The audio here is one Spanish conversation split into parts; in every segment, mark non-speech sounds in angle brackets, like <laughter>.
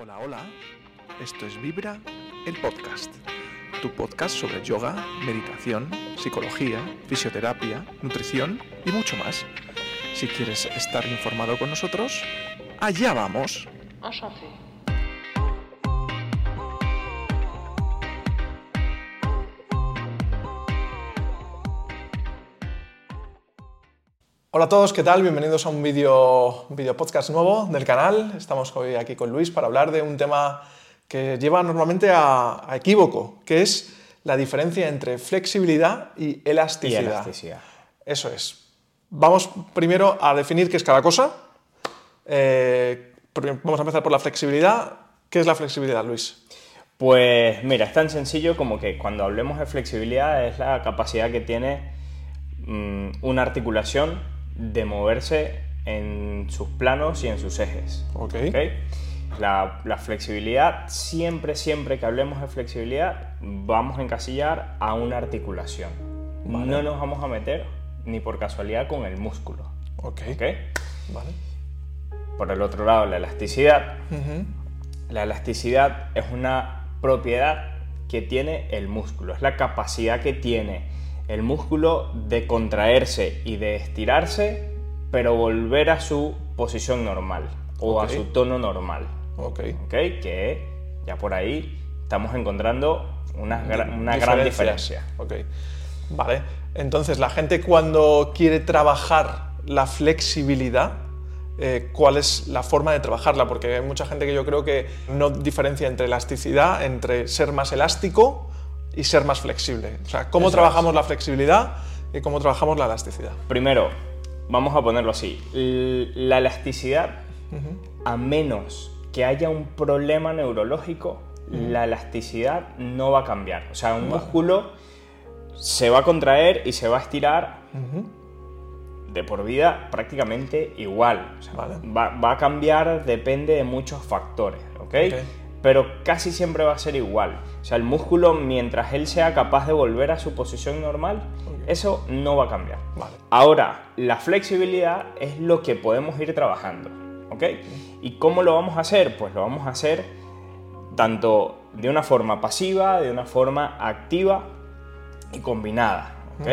Hola, hola. Esto es Vibra, el podcast. Tu podcast sobre yoga, meditación, psicología, fisioterapia, nutrición y mucho más. Si quieres estar informado con nosotros, allá vamos. Hola a todos, ¿qué tal? Bienvenidos a un vídeo, video podcast nuevo del canal. Estamos hoy aquí con Luis para hablar de un tema que lleva normalmente a, equívoco, que es la diferencia entre flexibilidad y elasticidad. Y elasticidad. Eso es. Vamos primero a definir qué es cada cosa. Eh, vamos a empezar por la flexibilidad. ¿Qué es la flexibilidad, Luis? Pues mira, es tan sencillo como que cuando hablemos de flexibilidad es la capacidad que tiene mm, una articulación de moverse en sus planos y en sus ejes. La, flexibilidad, siempre, siempre que hablemos de flexibilidad, vamos a encasillar a una articulación. No nos vamos a meter ni por casualidad con el músculo. Ok. Vale. Por el otro lado, la elasticidad. La elasticidad es una propiedad que tiene el músculo, es la capacidad que tiene el músculo de contraerse y de estirarse, pero volver a su posición normal o a su tono normal. Ok. Que ya por ahí estamos encontrando una, gran diferencia. Ok. Vale. Entonces, la gente cuando quiere trabajar la flexibilidad, eh, cuál es la forma de trabajarla, porque hay mucha gente que yo creo que no diferencia entre elasticidad, entre ser más elástico y ser más flexible. O sea, cómo trabajamos la flexibilidad y cómo trabajamos la elasticidad. Primero, vamos a ponerlo así. La elasticidad, a menos que haya un problema neurológico, la elasticidad no va a cambiar. O sea, un músculo se va a contraer y se va a estirar de por vida prácticamente igual. va, a cambiar, depende de muchos factores. ¿okay? Pero casi siempre va a ser igual. O sea, el músculo, mientras él sea capaz de volver a su posición normal, eso no va a cambiar. Ahora, la flexibilidad es lo que podemos ir trabajando. ¿Ok? ¿Y cómo lo vamos a hacer? Pues lo vamos a hacer tanto de una forma pasiva, de una forma activa y combinada. ¿Ok?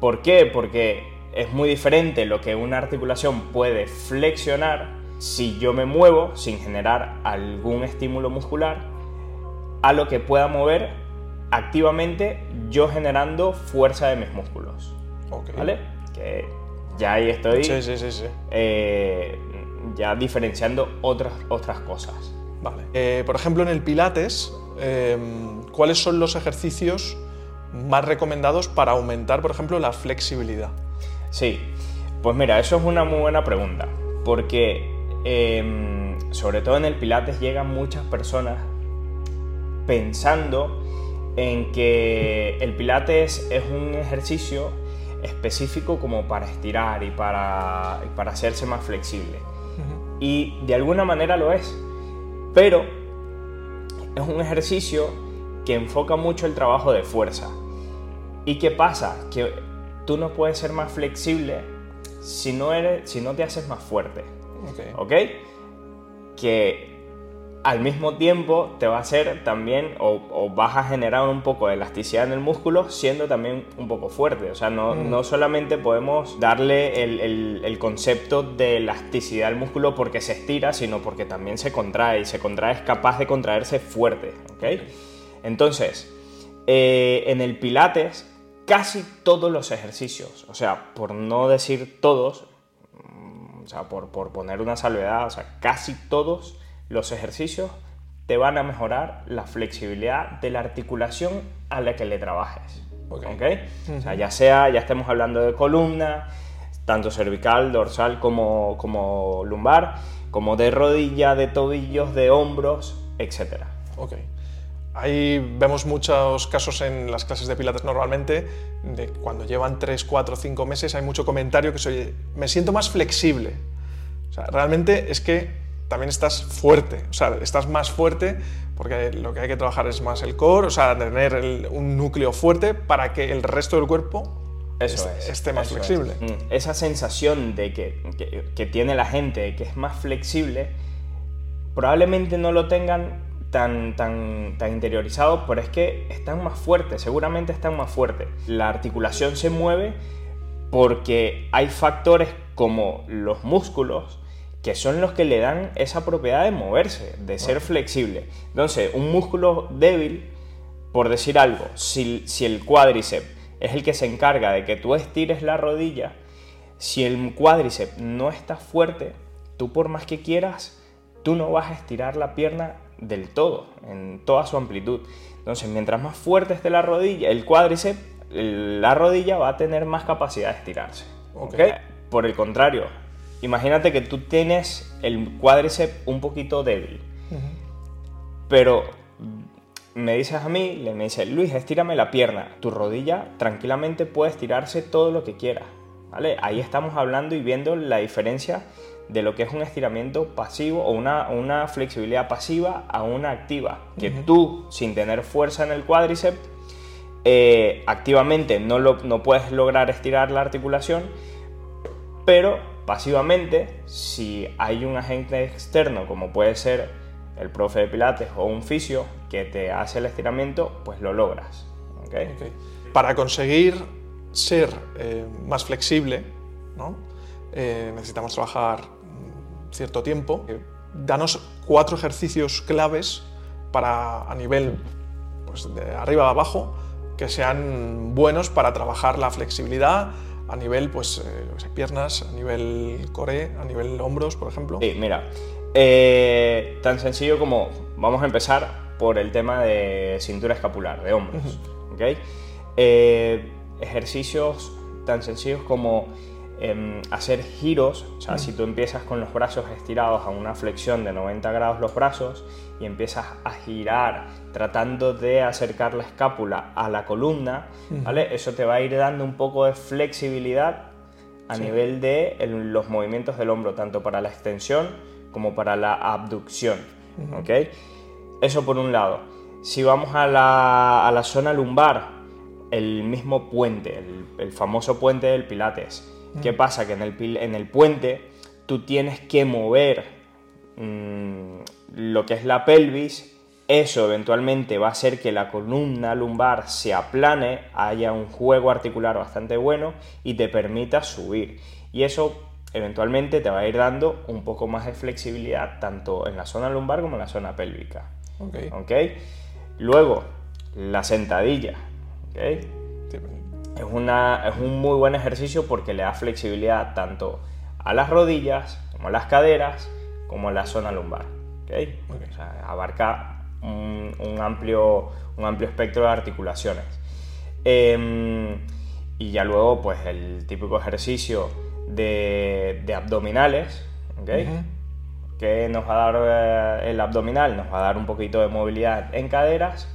¿Por qué? Porque es muy diferente lo que una articulación puede flexionar si yo me muevo sin generar algún estímulo muscular a lo que pueda mover activamente yo generando fuerza de mis músculos. ¿Vale? Que ya ahí estoy eh, ya diferenciando otras, otras cosas. Vale. Eh, por ejemplo, en el Pilates, em, ¿cuáles son los ejercicios más recomendados para aumentar, por ejemplo, la flexibilidad? Sí, pues mira, eso es una muy buena pregunta, porque Em, sobre todo en el Pilates, llegan muchas personas pensando en que el Pilates es un ejercicio específico como para estirar y para, para hacerse más flexible. Y de alguna manera lo es, pero es un ejercicio que enfoca mucho el trabajo de fuerza. ¿Y qué pasa? Que tú no puedes ser más flexible si no, eres, si no te haces más fuerte. ¿Ok? Que al mismo tiempo te va a hacer también, o, vas a generar un poco de elasticidad en el músculo, siendo también un poco fuerte. O sea, no, mm. no solamente podemos darle el, el, concepto de elasticidad al músculo porque se estira, sino porque también se contrae, y se contrae es capaz de contraerse fuerte. ¿Ok? Entonces, eh, en el Pilates, casi todos los ejercicios, o sea, por no decir todos, o sea, por, poner una salvedad, o sea, casi todos los ejercicios te van a mejorar la flexibilidad de la articulación a la que le trabajes. ¿Ok? O sea, ya sea, ya estemos hablando de columna, tanto cervical, dorsal como, como lumbar, como de rodilla, de tobillos, de hombros, etc. Ok. Ahí vemos muchos casos en las clases de pilates normalmente, de cuando llevan 3, 4, 5 meses, hay mucho comentario que soy, me siento más flexible. O sea, realmente es que también estás fuerte, o sea, estás más fuerte porque lo que hay que trabajar es más el core, o sea, tener un núcleo fuerte para que el resto del cuerpo esté más flexible. Mm, esa sensación de que, que, que tiene la gente que es más flexible, probablemente no lo tengan tan, tan, tan interiorizados, pero es que están más fuertes, seguramente están más fuertes. La articulación se mueve porque hay factores como los músculos que son los que le dan esa propiedad de moverse, de ser flexible. Entonces, un músculo débil, por decir algo, si, si el cuádriceps es el que se encarga de que tú estires la rodilla, si el cuádriceps no está fuerte, tú por más que quieras, tú no vas a estirar la pierna del todo, en toda su amplitud. Entonces, mientras más fuerte esté la rodilla, el cuádriceps, la rodilla va a tener más capacidad de estirarse. Por el contrario, imagínate que tú tienes el cuádriceps un poquito débil, pero me dices a mí, le me dice Luis, estírame la pierna. Tu rodilla tranquilamente puede estirarse todo lo que quiera. ¿vale? Ahí estamos hablando y viendo la diferencia de lo que es un estiramiento pasivo o una, una flexibilidad pasiva a una activa. Que tú, sin tener fuerza en el cuádriceps, eh, activamente no, lo, no puedes lograr estirar la articulación, pero pasivamente, si hay un agente externo, como puede ser el profe de pilates o un fisio, que te hace el estiramiento, pues lo logras. Para conseguir ser eh, más flexible, ¿no? Eh, necesitamos trabajar cierto tiempo. Eh, danos cuatro ejercicios claves para a nivel pues, de arriba a abajo que sean buenos para trabajar la flexibilidad a nivel pues eh, piernas, a nivel core, a nivel hombros, por ejemplo. Sí, mira, eh, tan sencillo como vamos a empezar por el tema de cintura escapular, de hombros. ejercicios tan sencillos como Em, hacer giros, o sea, si tú empiezas con los brazos estirados a una flexión de 90 grados los brazos y empiezas a girar tratando de acercar la escápula a la columna, ¿vale? Eso te va a ir dando un poco de flexibilidad a nivel de los movimientos del hombro, tanto para la extensión como para la abducción, ¿ok? Eso por un lado. Si vamos a la, a la zona lumbar, el mismo puente, el, el famoso puente del Pilates, ¿Qué pasa? Que en el, en el puente tú tienes que mover mm, lo que es la pelvis, eso eventualmente va a hacer que la columna lumbar se aplane, haya un juego articular bastante bueno y te permita subir. Y eso eventualmente te va a ir dando un poco más de flexibilidad tanto en la zona lumbar como en la zona pélvica. Okay. Luego, la sentadilla. ¿okay? Es, una, es un muy buen ejercicio porque le da flexibilidad tanto a las rodillas, como a las caderas, como a la zona lumbar. ¿okay? O sea, abarca un, amplio, un amplio espectro de articulaciones. Em, y ya luego, pues el típico ejercicio de, de abdominales, ¿okay? que nos va a dar eh, el abdominal, nos va a dar un poquito de movilidad en caderas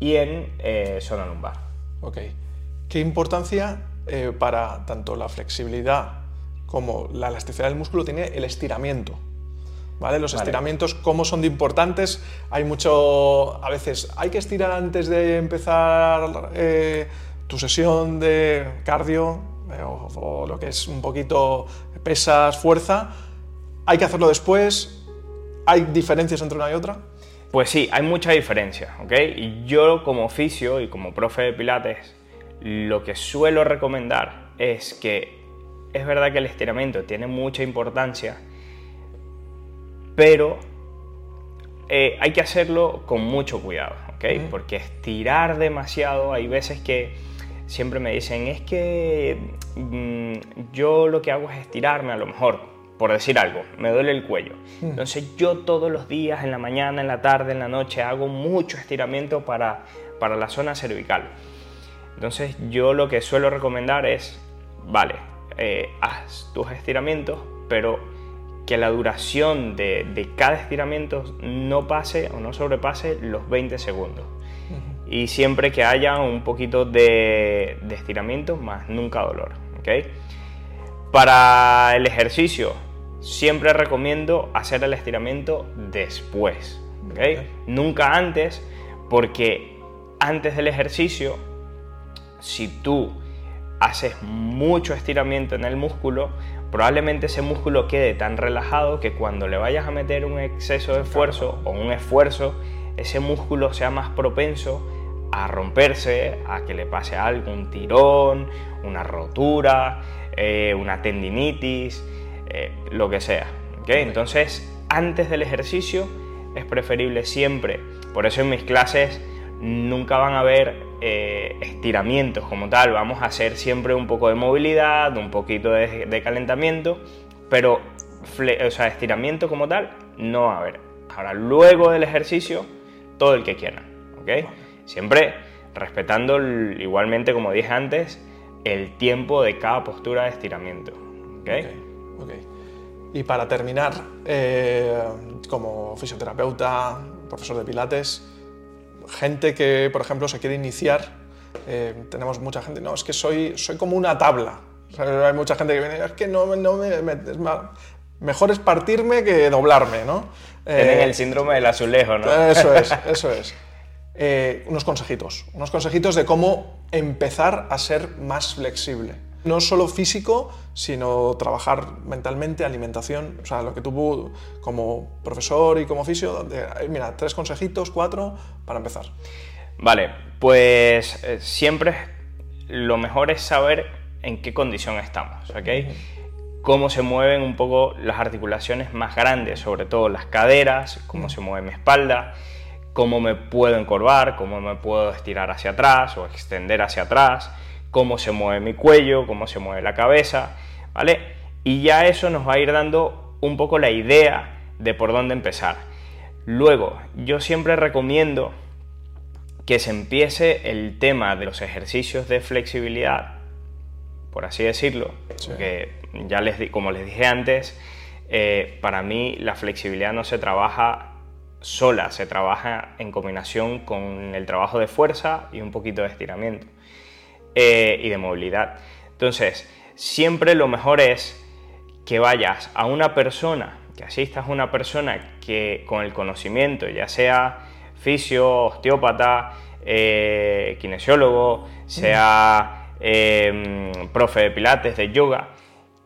y en eh, zona lumbar. Okay. ¿Qué importancia eh, para tanto la flexibilidad como la elasticidad del músculo tiene el estiramiento? ¿Vale? Los estiramientos, ¿cómo son de importantes? Hay mucho, a veces, hay que estirar antes de empezar eh, tu sesión de cardio eh, o, lo que es un poquito pesas, fuerza. Hay que hacerlo después. ¿Hay diferencias entre una y otra? Pues sí, hay mucha diferencia, ¿ok? Y yo como oficio y como profe de pilates lo que suelo recomendar es que es verdad que el estiramiento tiene mucha importancia, pero eh, hay que hacerlo con mucho cuidado, ¿ok? Porque estirar demasiado, hay veces que siempre me dicen, es que mm, yo lo que hago es estirarme a lo mejor, por decir algo, me duele el cuello. Entonces yo todos los días, en la mañana, en la tarde, en la noche, hago mucho estiramiento para, para la zona cervical. Entonces yo lo que suelo recomendar es, vale, eh, haz tus estiramientos, pero que la duración de, cada estiramiento no pase o no sobrepase los 20 segundos. Y siempre que haya un poquito de, estiramiento, más nunca dolor. ¿okay? Para el ejercicio, siempre recomiendo hacer el estiramiento después. ¿okay? Nunca antes, porque antes del ejercicio, si tú haces mucho estiramiento en el músculo, probablemente ese músculo quede tan relajado que cuando le vayas a meter un exceso de esfuerzo o un esfuerzo, ese músculo sea más propenso a romperse, a que le pase algo, un tirón, una rotura, eh, una tendinitis, eh, lo que sea. Entonces, antes del ejercicio es preferible siempre, por eso en mis clases nunca van a ver eh, estiramientos como tal, vamos a hacer siempre un poco de movilidad, un poquito de, calentamiento, pero o sea, estiramiento como tal no va a haber. Ahora, luego del ejercicio, todo el que quiera, ¿ok? Siempre respetando igualmente, como dije antes, el tiempo de cada postura de estiramiento, ¿ok? Y para terminar, eh, como fisioterapeuta, profesor de pilates, gente que, por ejemplo, se quiere iniciar, eh, tenemos mucha gente, no, es que soy, soy como una tabla. hay mucha gente que viene, es que no, no me, es mejor es partirme que doblarme, ¿no? Tienen eh, el síndrome del azulejo, ¿no? Eso es, <laughs> eso es. Eh, unos consejitos, unos consejitos de cómo empezar a ser más flexible. No solo físico, sino trabajar mentalmente, alimentación, o sea, lo que tú como profesor y como fisio, mira, tres consejitos, cuatro, para empezar. Vale, pues eh, siempre lo mejor es saber en qué condición estamos, ¿ok? Cómo se mueven un poco las articulaciones más grandes, sobre todo las caderas, cómo se mueve mi espalda, cómo me puedo encorvar, cómo me puedo estirar hacia atrás o extender hacia atrás, cómo se mueve mi cuello, cómo se mueve la cabeza, ¿vale? Y ya eso nos va a ir dando un poco la idea de por dónde empezar. Luego, yo siempre recomiendo que se empiece el tema de los ejercicios de flexibilidad, por así decirlo, porque ya les como les dije antes, eh, para mí la flexibilidad no se trabaja sola, se trabaja en combinación con el trabajo de fuerza y un poquito de estiramiento eh, y de movilidad. Entonces, siempre lo mejor es que vayas a una persona, que asistas a una persona que con el conocimiento, ya sea fisio, osteópata, eh, kinesiólogo, sea em, profe de pilates, de yoga,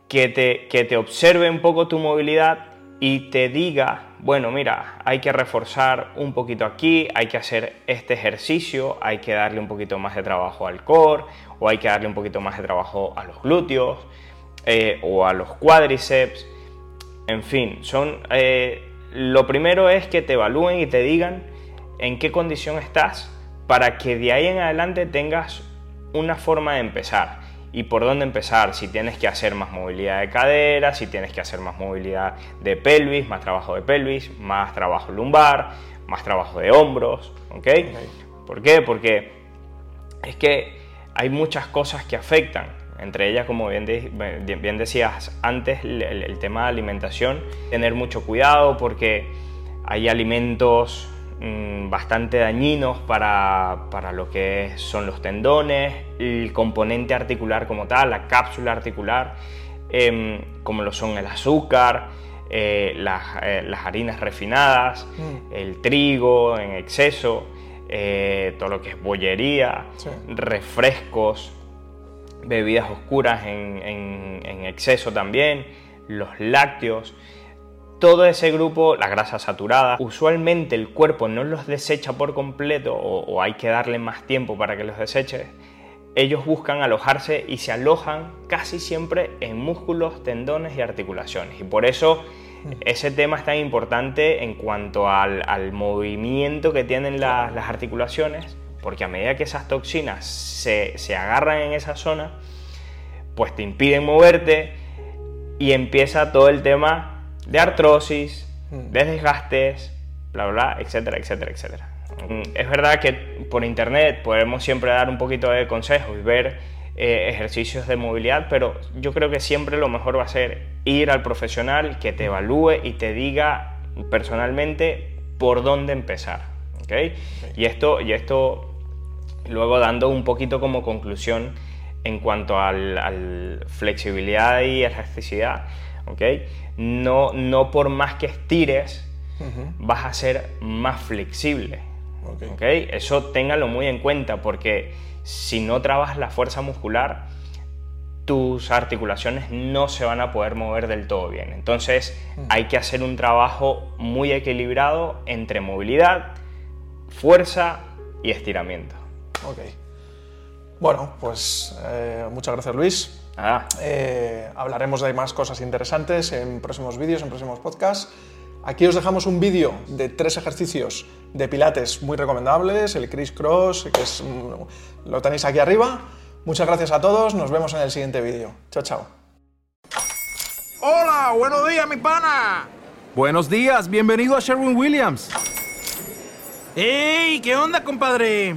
que te, que te observe un poco tu movilidad y te diga, bueno, mira, hay que reforzar un poquito aquí, hay que hacer este ejercicio, hay que darle un poquito más de trabajo al core, o hay que darle un poquito más de trabajo a los glúteos, eh, o a los cuádriceps, en fin, son... Eh, lo primero es que te evalúen y te digan en qué condición estás para que de ahí en adelante tengas una forma de empezar. ¿Y por dónde empezar? Si tienes que hacer más movilidad de cadera, si tienes que hacer más movilidad de pelvis, más trabajo de pelvis, más trabajo lumbar, más trabajo de hombros, ¿ok? ¿Por qué? Porque es que hay muchas cosas que afectan, entre ellas, como bien, bien decías antes, el tema de alimentación, tener mucho cuidado porque hay alimentos Mm, bastante dañinos para, lo que son los tendones, el componente articular como tal, la cápsula articular, em, como lo son el azúcar, eh, eh, las, harinas refinadas, mm. el trigo en exceso, eh, todo lo que es bollería, refrescos, bebidas oscuras en exceso también, los lácteos todo ese grupo, la grasa saturada, usualmente el cuerpo no los desecha por completo o, hay que darle más tiempo para que los deseche. Ellos buscan alojarse y se alojan casi siempre en músculos, tendones y articulaciones. Y por eso ese tema es tan importante en cuanto al, movimiento que tienen las articulaciones, porque a medida que esas toxinas se, se agarran en esa zona, pues te impiden moverte y empieza todo el tema de artrosis, mm. de desgastes, bla, bla, etcétera, etcétera, etcétera. Mm, es verdad que por internet podemos siempre dar un poquito de consejos y ver eh, ejercicios de movilidad, pero yo creo que siempre lo mejor va a ser ir al profesional que te evalúe y te diga personalmente por dónde empezar. ¿okay? Y, esto, y esto, luego dando un poquito como conclusión en cuanto a al flexibilidad y elasticidad, ¿okay? no, no por más que estires, vas a ser más flexible. Okay. Eso téngalo muy en cuenta porque si no trabajas la fuerza muscular, tus articulaciones no se van a poder mover del todo bien. Entonces hay que hacer un trabajo muy equilibrado entre movilidad, fuerza y estiramiento. Ok. Bueno, pues eh, muchas gracias Luis. Eh, hablaremos de más cosas interesantes en próximos vídeos, en próximos podcasts. Aquí os dejamos un vídeo de tres ejercicios de pilates muy recomendables, el Criss Cross, que es, mm, lo tenéis aquí arriba. Muchas gracias a todos, nos vemos en el siguiente vídeo. Chao, chao. Hola, buenos días, mi pana. Buenos días, bienvenido a Sherwin Williams. ¡Ey! ¿Qué onda, compadre?